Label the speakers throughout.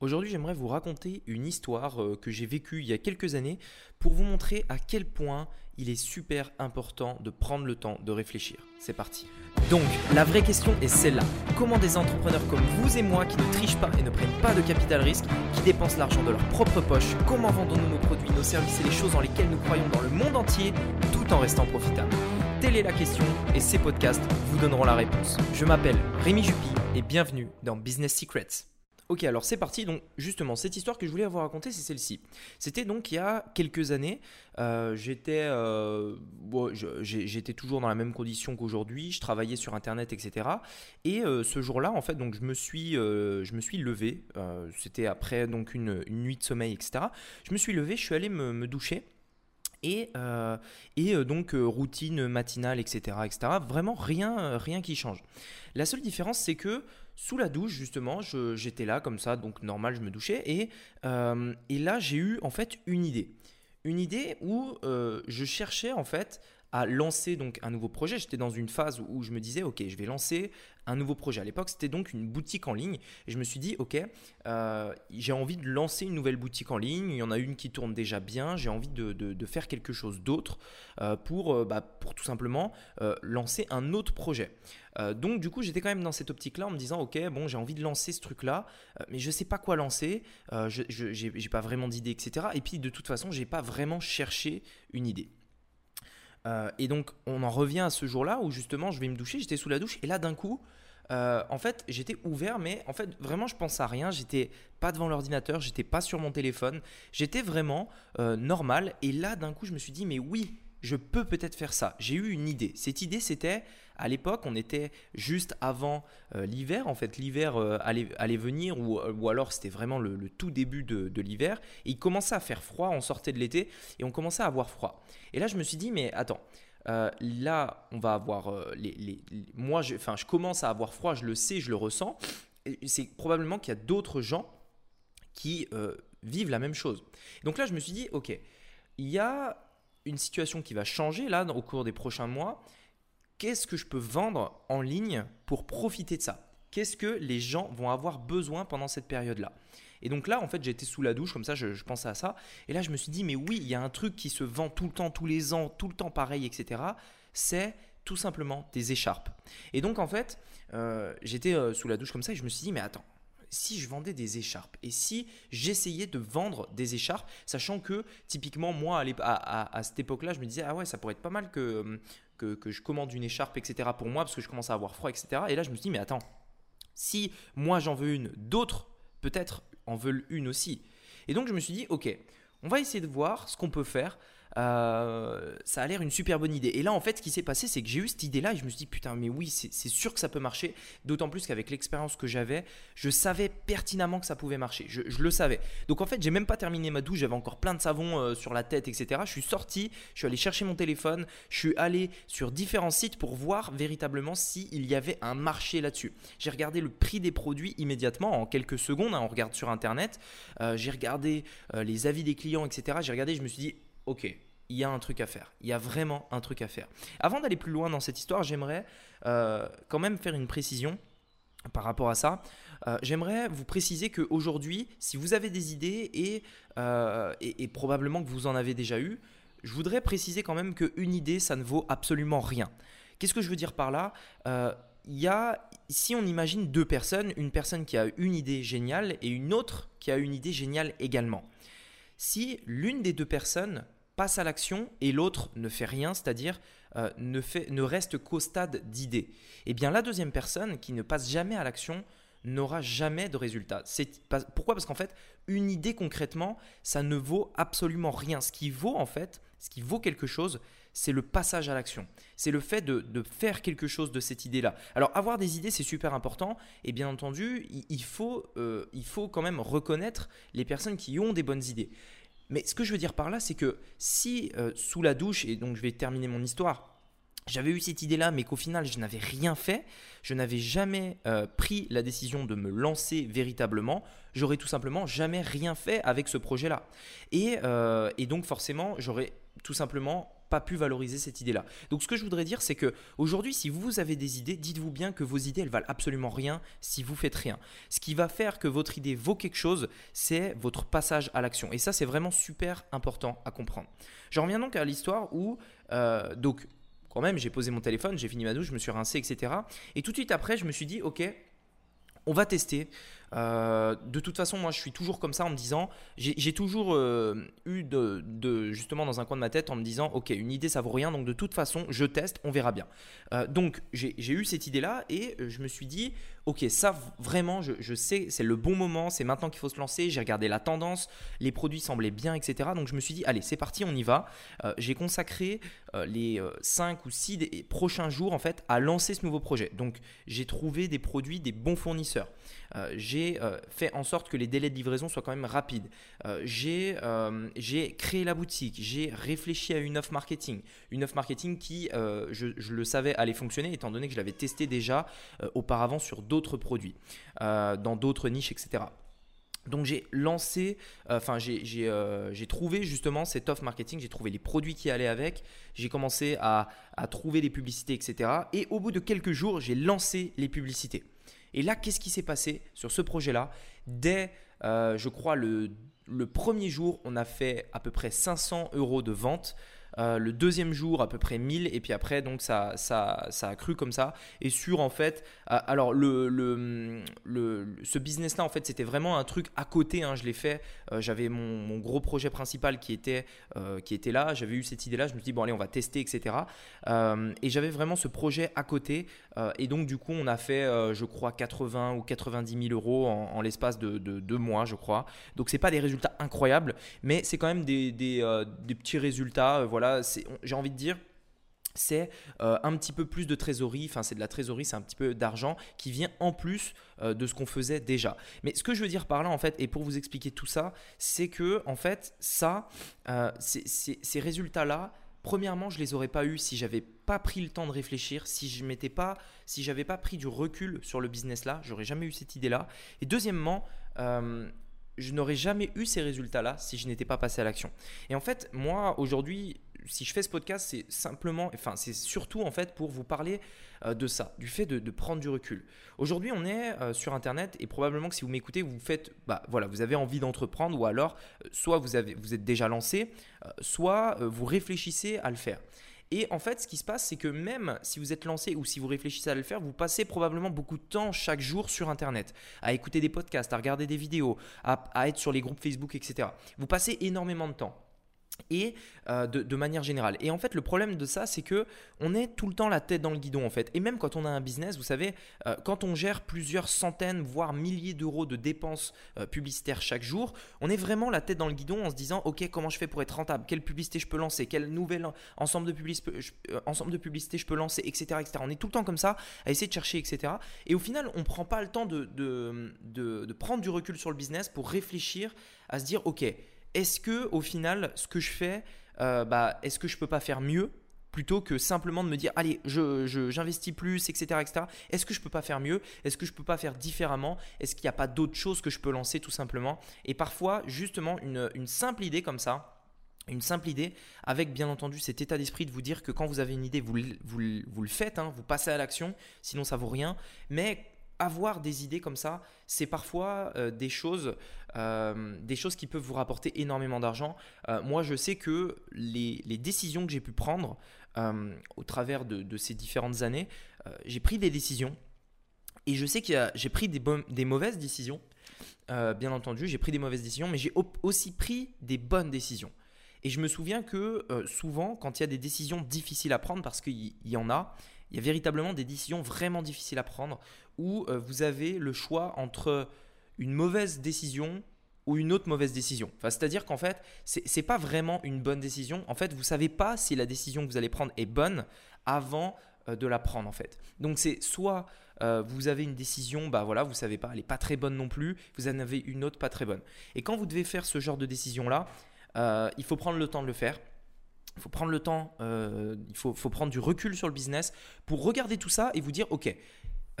Speaker 1: Aujourd'hui, j'aimerais vous raconter une histoire euh, que j'ai vécue il y a quelques années pour vous montrer à quel point il est super important de prendre le temps de réfléchir. C'est parti. Donc, la vraie question est celle-là. Comment des entrepreneurs comme vous et moi qui ne trichent pas et ne prennent pas de capital risque, qui dépensent l'argent de leur propre poche, comment vendons-nous nos produits, nos services et les choses dans lesquelles nous croyons dans le monde entier tout en restant profitables? Telle est la question et ces podcasts vous donneront la réponse. Je m'appelle Rémi Jupy et bienvenue dans Business Secrets. Ok, alors c'est parti. Donc justement, cette histoire que je voulais vous raconter, c'est celle-ci. C'était donc il y a quelques années. Euh, j'étais, euh, j'étais toujours dans la même condition qu'aujourd'hui. Je travaillais sur Internet, etc. Et euh, ce jour-là, en fait, donc je me suis, je me suis levé. C'était après donc une, nuit de sommeil, etc. Je me suis levé, je suis allé me, doucher. Et, et donc routine matinale, etc., etc. Vraiment rien, rien qui change. La seule différence, c'est que sous la douche, justement, j'étais là comme ça, donc normal, je me douchais. Et, euh, et là, j'ai eu en fait une idée. Une idée où euh, je cherchais en fait à lancer donc un nouveau projet. J'étais dans une phase où je me disais, ok, je vais lancer un nouveau projet. À l'époque, c'était donc une boutique en ligne. Et je me suis dit, ok, euh, j'ai envie de lancer une nouvelle boutique en ligne. Il y en a une qui tourne déjà bien. J'ai envie de, faire quelque chose d'autre euh, pour, euh, bah, pour tout simplement lancer un autre projet. donc du coup, j'étais quand même dans cette optique-là en me disant, ok, bon, j'ai envie de lancer ce truc-là, mais je ne sais pas quoi lancer. je n'ai pas vraiment d'idée, etc. Et puis de toute façon, j'ai pas vraiment cherché une idée. Euh, et donc, on en revient à ce jour-là où justement, je vais me doucher, j'étais sous la douche, et là, d'un coup, euh, en fait, j'étais ouvert, mais en fait, vraiment, je pensais à rien. J'étais pas devant l'ordinateur, j'étais pas sur mon téléphone, j'étais vraiment euh, normal. Et là, d'un coup, je me suis dit, mais oui, je peux peut-être faire ça. J'ai eu une idée. Cette idée, c'était à l'époque, on était juste avant euh, l'hiver. En fait, l'hiver euh, allait, venir, ou, euh, ou alors c'était vraiment le, tout début de, l'hiver. Il commençait à faire froid, on sortait de l'été et on commençait à avoir froid. Et là, je me suis dit, mais attends. là, on va avoir les, moi, je, je commence à avoir froid, je le sais, je le ressens. C'est probablement qu'il y a d'autres gens qui vivent la même chose. Donc là, je me suis dit, ok, il y a une situation qui va changer là au cours des prochains mois qu'est-ce que je peux vendre en ligne pour profiter de ça? Qu'est-ce que les gens vont avoir besoin pendant cette période-là? Et donc là, en fait, j'étais sous la douche, comme ça, je, pensais à ça. Et là, je me suis dit, mais oui, il y a un truc qui se vend tout le temps, tous les ans, tout le temps pareil, etc. C'est tout simplement des écharpes. Et donc, en fait, euh, j'étais euh, sous la douche comme ça et je me suis dit, mais attends, si je vendais des écharpes et si j'essayais de vendre des écharpes, sachant que typiquement moi à, cette époque-là, je me disais ah ouais ça pourrait être pas mal que, que, je commande une écharpe, etc. pour moi, parce que je commence à avoir froid, etc. Et là, je me suis dit, mais attends, si moi j'en veux une, d'autres peut-être en veulent une aussi. Et donc, je me suis dit, ok, on va essayer de voir ce qu'on peut faire euh, ça a l'air une super bonne idée. Et là, en fait, ce qui s'est passé, c'est que j'ai eu cette idée-là et je me suis dit, putain, mais oui, c'est sûr que ça peut marcher. D'autant plus qu'avec l'expérience que j'avais, je savais pertinemment que ça pouvait marcher. Je, le savais. Donc, en fait, j'ai même pas terminé ma douche, j'avais encore plein de savon euh, sur la tête, etc. Je suis sorti, je suis allé chercher mon téléphone, je suis allé sur différents sites pour voir véritablement s'il y avait un marché là-dessus. J'ai regardé le prix des produits immédiatement, en quelques secondes, hein, on regarde sur Internet. Euh, j'ai regardé les avis des clients, etc. J'ai regardé, je me suis dit, ok, il y a un truc à faire. Il y a vraiment un truc à faire. Avant d'aller plus loin dans cette histoire, j'aimerais euh, quand même faire une précision par rapport à ça. Euh, j'aimerais vous préciser qu'aujourd'hui, si vous avez des idées euh, et, et, probablement que vous en avez déjà eu, je voudrais préciser quand même qu'une idée, ça ne vaut absolument rien. Qu'est-ce que je veux dire par là? Il y a, si on imagine deux personnes, une personne qui a une idée géniale et une autre qui a une idée géniale également. Si l'une des deux personnes passe à l'action et l'autre ne fait rien, c'est-à-dire euh, ne, reste qu'au stade d'idée, eh bien la deuxième personne qui ne passe jamais à l'action n'aura jamais de résultat. Pourquoi? Parce qu'en fait, une idée concrètement, ça ne vaut absolument rien. Ce qui vaut en fait, ce qui vaut quelque chose, c'est le passage à l'action. C'est le fait de, faire quelque chose de cette idée-là. Alors avoir des idées, c'est super important. Et bien entendu, il, faut, euh, il faut quand même reconnaître les personnes qui ont des bonnes idées. Mais ce que je veux dire par là, c'est que si euh, sous la douche, et donc je vais terminer mon histoire, j'avais eu cette idée-là, mais qu'au final, je n'avais rien fait, je n'avais jamais euh, pris la décision de me lancer véritablement, j'aurais tout simplement jamais rien fait avec ce projet-là. Et, euh, et donc forcément, j'aurais tout simplement pas pu valoriser cette idée-là. Donc ce que je voudrais dire, c'est que aujourd'hui, si vous avez des idées, dites-vous bien que vos idées, elles valent absolument rien si vous faites rien. Ce qui va faire que votre idée vaut quelque chose, c'est votre passage à l'action. Et ça, c'est vraiment super important à comprendre. Je reviens donc à l'histoire où, euh, donc, quand même, j'ai posé mon téléphone, j'ai fini ma douche, je me suis rincé, etc. Et tout de suite après, je me suis dit, ok, on va tester. Euh, de toute façon, moi, je suis toujours comme ça en me disant, j'ai toujours euh, eu de, justement dans un coin de ma tête en me disant, ok, une idée ça vaut rien, donc de toute façon, je teste, on verra bien. Euh, donc j'ai eu cette idée-là et je me suis dit, ok, ça vraiment, je, sais, c'est le bon moment, c'est maintenant qu'il faut se lancer. J'ai regardé la tendance, les produits semblaient bien, etc. Donc je me suis dit, allez, c'est parti, on y va. j'ai consacré les 5 ou 6 prochains jours en fait à lancer ce nouveau projet. Donc j'ai trouvé des produits, des bons fournisseurs. Euh, j'ai euh, fait en sorte que les délais de livraison soient quand même rapides. Euh, j'ai créé la boutique, j'ai réfléchi à une offre marketing. Une offre marketing qui, je, je, le savais, allait fonctionner étant donné que je l'avais testé déjà auparavant sur d'autres produits, dans d'autres niches, etc. Donc j'ai lancé, enfin j'ai trouvé justement cette offre marketing, j'ai trouvé les produits qui allaient avec, j'ai commencé à, à, trouver les publicités, etc. Et au bout de quelques jours, j'ai lancé les publicités. Et là, qu'est-ce qui s'est passé sur ce projet-là? Dès, euh, je crois, le, le premier jour, on a fait à peu près 500 euros de vente. Euh, le deuxième jour, à peu près 1000. Et puis après, donc ça, ça, ça a cru comme ça. Et sur, en fait, euh, alors le, le, le, ce business-là, en fait, c'était vraiment un truc à côté. Hein, je l'ai fait. Euh, j'avais mon, mon, gros projet principal qui était, qui était là. J'avais eu cette idée-là. Je me suis dit, bon, allez, on va tester, etc. et j'avais vraiment ce projet à côté. et donc, du coup, on a fait, je crois, 80 ou 90 000 euros en, l'espace de, de, deux mois, je crois. Donc, c'est pas des résultats incroyables, mais c'est quand même des, des, des petits résultats. voilà j'ai envie de dire, c'est euh, un petit peu plus de trésorerie, enfin c'est de la trésorerie, c'est un petit peu d'argent qui vient en plus euh, de ce qu'on faisait déjà. Mais ce que je veux dire par là en fait, et pour vous expliquer tout ça, c'est que en fait ça, euh, ces résultats-là, premièrement je les aurais pas eu si j'avais pas pris le temps de réfléchir, si je m'étais pas, si j'avais pas pris du recul sur le business là, j'aurais jamais eu cette idée là. Et deuxièmement, je n'aurais jamais eu ces résultats-là si je n'étais pas passé à l'action. Et en fait, moi, aujourd'hui, si je fais ce podcast, c'est simplement, enfin, c'est surtout en fait pour vous parler euh, de ça, du fait de, prendre du recul. Aujourd'hui, on est euh, sur Internet et probablement que si vous m'écoutez, vous faites, bah voilà, vous avez envie d'entreprendre ou alors, euh, soit vous, avez, vous êtes déjà lancé, soit vous réfléchissez à le faire. Et en fait, ce qui se passe, c'est que même si vous êtes lancé ou si vous réfléchissez à le faire, vous passez probablement beaucoup de temps chaque jour sur Internet, à écouter des podcasts, à regarder des vidéos, à être sur les groupes Facebook, etc. Vous passez énormément de temps et euh, de, manière générale. Et en fait, le problème de ça, c'est que on est tout le temps la tête dans le guidon en fait. Et même quand on a un business, vous savez, euh, quand on gère plusieurs centaines, voire milliers d'euros de dépenses euh, publicitaires chaque jour, on est vraiment la tête dans le guidon en se disant, ok, comment je fais pour être rentable? Quelle publicité je peux lancer? Quel nouvel ensemble de, publicités je peux lancer, etc., etc. On est tout le temps comme ça à essayer de chercher, etc. Et au final, on prend pas le temps de prendre du recul sur le business pour réfléchir à se dire, ok est-ce que au final, ce que je fais, euh, bah, est-ce que je peux pas faire mieux plutôt que simplement de me dire allez j'investis plus etc etc est-ce que je peux pas faire mieux? Est-ce que je peux pas faire différemment? Est-ce qu'il n'y a pas d'autres choses que je peux lancer tout simplement? Et parfois justement une, simple idée comme ça une simple idée, avec bien entendu cet état d'esprit de vous dire que quand vous avez une idée, vous, vous, le faites, hein, vous passez à l'action, sinon ça vaut rien. Mais avoir des idées comme ça, c'est parfois euh, des, choses, euh, des choses qui peuvent vous rapporter énormément d'argent. Euh, moi, je sais que les, décisions que j'ai pu prendre au travers de, ces différentes années, j'ai pris des décisions et je sais que j'ai pris des, des, mauvaises décisions. bien entendu, j'ai pris des mauvaises décisions, mais j'ai aussi pris des bonnes décisions. Et je me souviens que souvent, quand il y a des décisions difficiles à prendre, parce qu'il y en a, il y a véritablement des décisions vraiment difficiles à prendre où euh, vous avez le choix entre une mauvaise décision ou une autre mauvaise décision. Enfin, C'est-à-dire qu'en fait, ce n'est pas vraiment une bonne décision. En fait, vous ne savez pas si la décision que vous allez prendre est bonne avant euh, de la prendre en fait. Donc c'est soit euh, vous avez une décision, bah voilà, vous savez pas, elle n'est pas très bonne non plus, vous en avez une autre pas très bonne. Et quand vous devez faire ce genre de décision là, il faut prendre le temps de le faire. Il faut prendre le temps, il faut, prendre du recul sur le business pour regarder tout ça et vous dire, OK,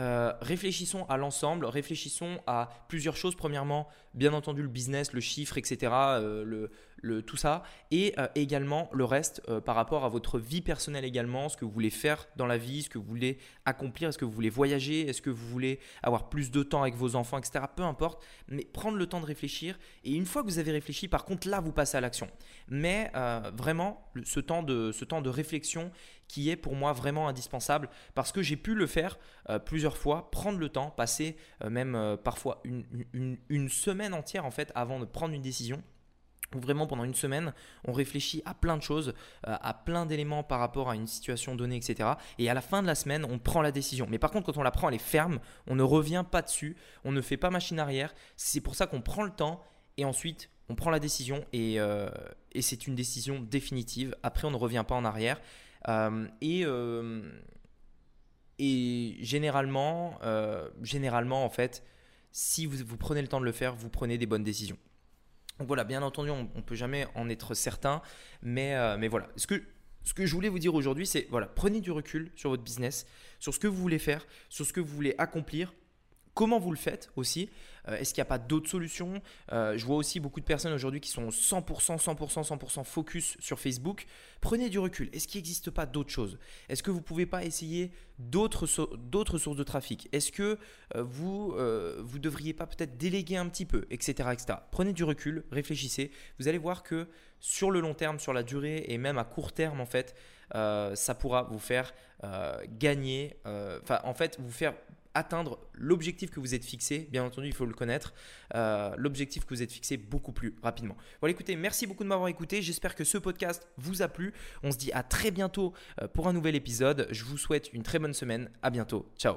Speaker 1: euh, réfléchissons à l'ensemble, réfléchissons à plusieurs choses. Premièrement, bien entendu le business, le chiffre, etc., tout ça, et euh, également le reste euh, par rapport à votre vie personnelle également, ce que vous voulez faire dans la vie, ce que vous voulez accomplir, est-ce que vous voulez voyager, est-ce que vous voulez avoir plus de temps avec vos enfants, etc. Peu importe, mais prendre le temps de réfléchir, et une fois que vous avez réfléchi, par contre, là, vous passez à l'action. Mais vraiment, ce temps, de, ce temps de réflexion qui est pour moi vraiment indispensable parce que j'ai pu le faire plusieurs fois, prendre le temps, passer même parfois une, une semaine entière en fait avant de prendre une décision vraiment pendant une semaine, on réfléchit à plein de choses, euh, à plein d'éléments par rapport à une situation donnée, etc. Et à la fin de la semaine, on prend la décision. Mais par contre, quand on la prend, elle est ferme, on ne revient pas dessus, on ne fait pas machine arrière. C'est pour ça qu'on prend le temps et ensuite on prend la décision et, euh, c'est une décision définitive. Après, on ne revient pas en arrière. Euh, et, et généralement, généralement, en fait, si vous, prenez le temps de le faire, vous prenez des bonnes décisions. Donc voilà, bien entendu, on ne peut jamais en être certain, mais, euh, mais voilà. Ce que, ce que je voulais vous dire aujourd'hui, c'est voilà, prenez du recul sur votre business, sur ce que vous voulez faire, sur ce que vous voulez accomplir, comment vous le faites aussi. Euh, est-ce qu'il n'y a pas d'autres solutions euh, Je vois aussi beaucoup de personnes aujourd'hui qui sont 100%, 100%, 100% focus sur Facebook. Prenez du recul. Est-ce qu'il n'existe pas d'autres choses? Est-ce que vous ne pouvez pas essayer d'autres sources de trafic? Est-ce que euh, vous ne vous devriez pas peut-être déléguer un petit peu, etc., etc. Prenez du recul, réfléchissez. Vous allez voir que sur le long terme, sur la durée et même à court terme, en fait, ça pourra vous faire gagner, enfin, en fait, vous faire atteindre l'objectif que vous êtes fixé. Bien entendu, il faut le connaître. Euh, l'objectif que vous êtes fixé beaucoup plus rapidement. Voilà, écoutez, merci beaucoup de m'avoir écouté. J'espère que ce podcast vous a plu. On se dit à très bientôt euh, pour un nouvel épisode. Je vous souhaite une très bonne semaine. À bientôt. Ciao.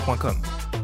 Speaker 1: www.lemondebleu.com.